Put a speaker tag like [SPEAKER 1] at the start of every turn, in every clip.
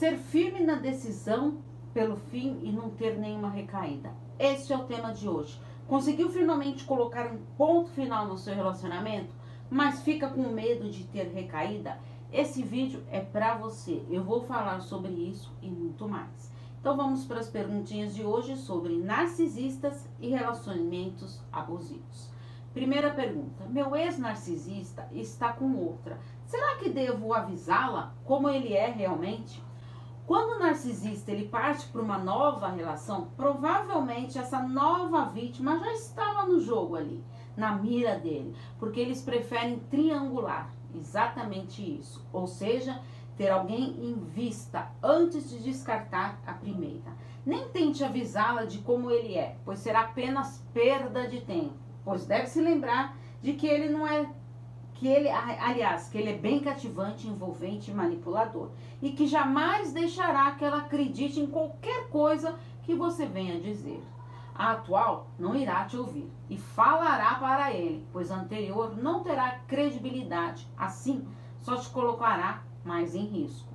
[SPEAKER 1] Ser firme na decisão pelo fim e não ter nenhuma recaída. Este é o tema de hoje. Conseguiu finalmente colocar um ponto final no seu relacionamento, mas fica com medo de ter recaída? Esse vídeo é para você. Eu vou falar sobre isso e muito mais. Então vamos para as perguntinhas de hoje sobre narcisistas e relacionamentos abusivos. Primeira pergunta: Meu ex-narcisista está com outra. Será que devo avisá-la como ele é realmente? Quando o narcisista ele parte para uma nova relação, provavelmente essa nova vítima já estava no jogo ali, na mira dele, porque eles preferem triangular, exatamente isso. Ou seja, ter alguém em vista antes de descartar a primeira. Nem tente avisá-la de como ele é, pois será apenas perda de tempo, pois deve se lembrar de que ele não é que ele, aliás, que ele é bem cativante, envolvente e manipulador, e que jamais deixará que ela acredite em qualquer coisa que você venha dizer. A atual não irá te ouvir e falará para ele, pois a anterior não terá credibilidade, assim só te colocará mais em risco.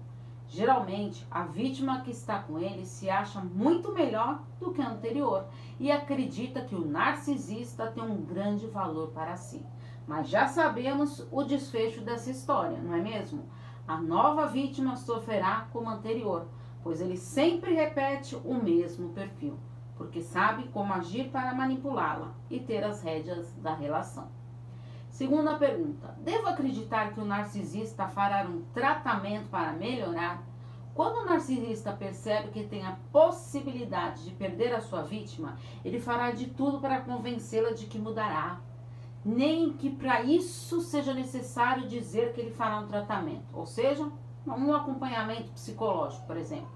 [SPEAKER 1] Geralmente, a vítima que está com ele se acha muito melhor do que a anterior e acredita que o narcisista tem um grande valor para si. Mas já sabemos o desfecho dessa história, não é mesmo? A nova vítima sofrerá como anterior, pois ele sempre repete o mesmo perfil, porque sabe como agir para manipulá-la e ter as rédeas da relação. Segunda pergunta: Devo acreditar que o narcisista fará um tratamento para melhorar? Quando o narcisista percebe que tem a possibilidade de perder a sua vítima, ele fará de tudo para convencê-la de que mudará, nem que para isso seja necessário dizer que ele fará um tratamento, ou seja, um acompanhamento psicológico, por exemplo.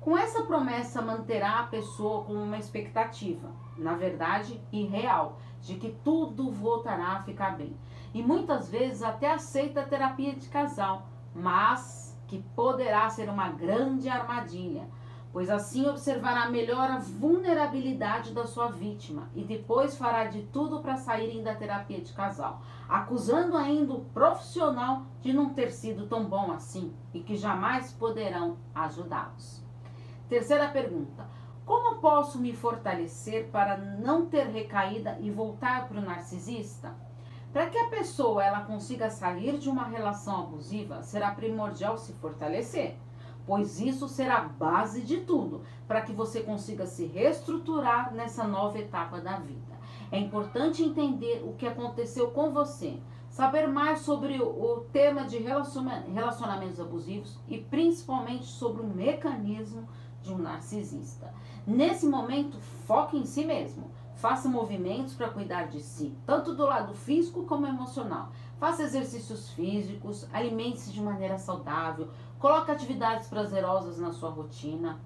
[SPEAKER 1] Com essa promessa, manterá a pessoa com uma expectativa, na verdade, irreal, de que tudo voltará a ficar bem. E muitas vezes até aceita a terapia de casal, mas que poderá ser uma grande armadilha pois assim observará melhor a vulnerabilidade da sua vítima e depois fará de tudo para saírem da terapia de casal, acusando ainda o profissional de não ter sido tão bom assim e que jamais poderão ajudá-los. Terceira pergunta: Como posso me fortalecer para não ter recaída e voltar para o narcisista? Para que a pessoa ela consiga sair de uma relação abusiva, será primordial se fortalecer pois isso será a base de tudo para que você consiga se reestruturar nessa nova etapa da vida. É importante entender o que aconteceu com você, saber mais sobre o tema de relacionamentos abusivos e principalmente sobre o mecanismo de um narcisista. Nesse momento, foque em si mesmo. Faça movimentos para cuidar de si, tanto do lado físico como emocional. Faça exercícios físicos, alimente-se de maneira saudável, coloque atividades prazerosas na sua rotina.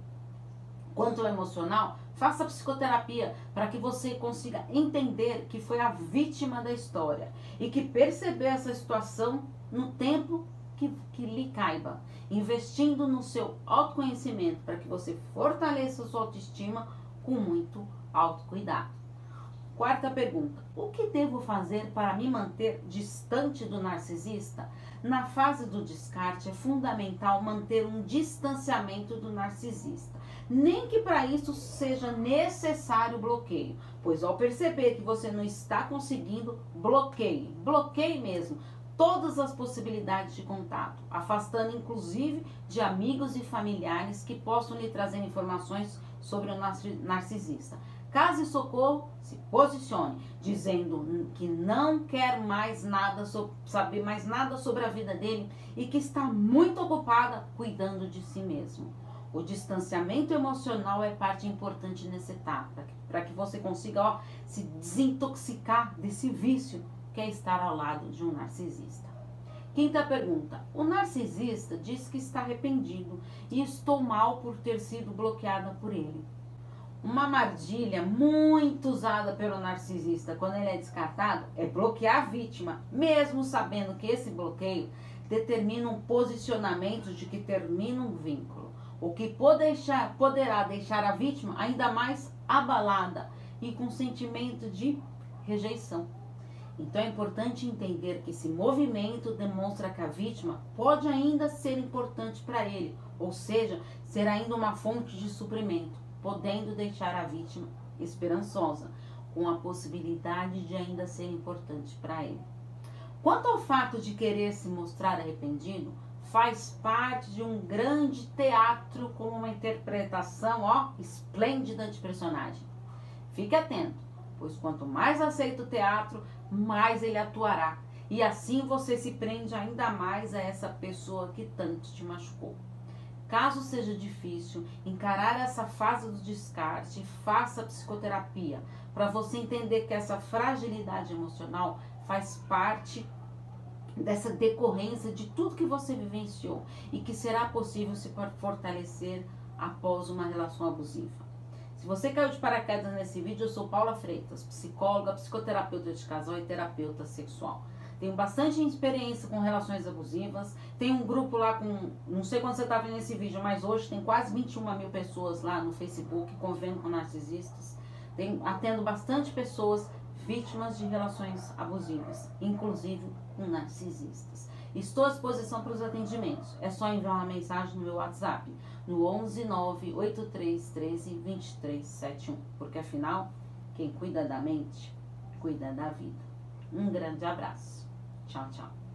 [SPEAKER 1] Quanto ao emocional, faça psicoterapia para que você consiga entender que foi a vítima da história e que percebeu essa situação no tempo que, que lhe caiba, investindo no seu autoconhecimento para que você fortaleça sua autoestima com muito autocuidado. Quarta pergunta: O que devo fazer para me manter distante do narcisista? Na fase do descarte, é fundamental manter um distanciamento do narcisista. Nem que para isso seja necessário bloqueio, pois ao perceber que você não está conseguindo, bloqueie, bloqueie mesmo todas as possibilidades de contato, afastando inclusive de amigos e familiares que possam lhe trazer informações sobre o narcisista. Case socorro, se posicione, dizendo que não quer mais nada, saber mais nada sobre a vida dele e que está muito ocupada cuidando de si mesmo. O distanciamento emocional é parte importante nessa etapa, para que você consiga ó, se desintoxicar desse vício que é estar ao lado de um narcisista. Quinta pergunta. O narcisista diz que está arrependido e estou mal por ter sido bloqueada por ele. Uma armadilha muito usada pelo narcisista quando ele é descartado é bloquear a vítima, mesmo sabendo que esse bloqueio determina um posicionamento de que termina um vínculo, o que poderá deixar a vítima ainda mais abalada e com sentimento de rejeição. Então é importante entender que esse movimento demonstra que a vítima pode ainda ser importante para ele, ou seja, ser ainda uma fonte de suprimento, podendo deixar a vítima esperançosa, com a possibilidade de ainda ser importante para ele. Quanto ao fato de querer se mostrar arrependido, faz parte de um grande teatro com uma interpretação, ó, esplêndida de personagem. Fique atento, pois quanto mais aceita o teatro, mais ele atuará. E assim você se prende ainda mais a essa pessoa que tanto te machucou. Caso seja difícil encarar essa fase do descarte, faça psicoterapia para você entender que essa fragilidade emocional faz parte dessa decorrência de tudo que você vivenciou e que será possível se fortalecer após uma relação abusiva. Se você caiu de paraquedas nesse vídeo, eu sou Paula Freitas, psicóloga, psicoterapeuta de casal e terapeuta sexual. Tenho bastante experiência com relações abusivas. Tem um grupo lá com. Não sei quando você está vendo esse vídeo, mas hoje tem quase 21 mil pessoas lá no Facebook convivendo com narcisistas. Tem, atendo bastante pessoas vítimas de relações abusivas, inclusive com narcisistas. Estou à disposição para os atendimentos. É só enviar uma mensagem no meu WhatsApp no 11 983 13 2371, porque afinal, quem cuida da mente, cuida da vida. Um grande abraço. Chao.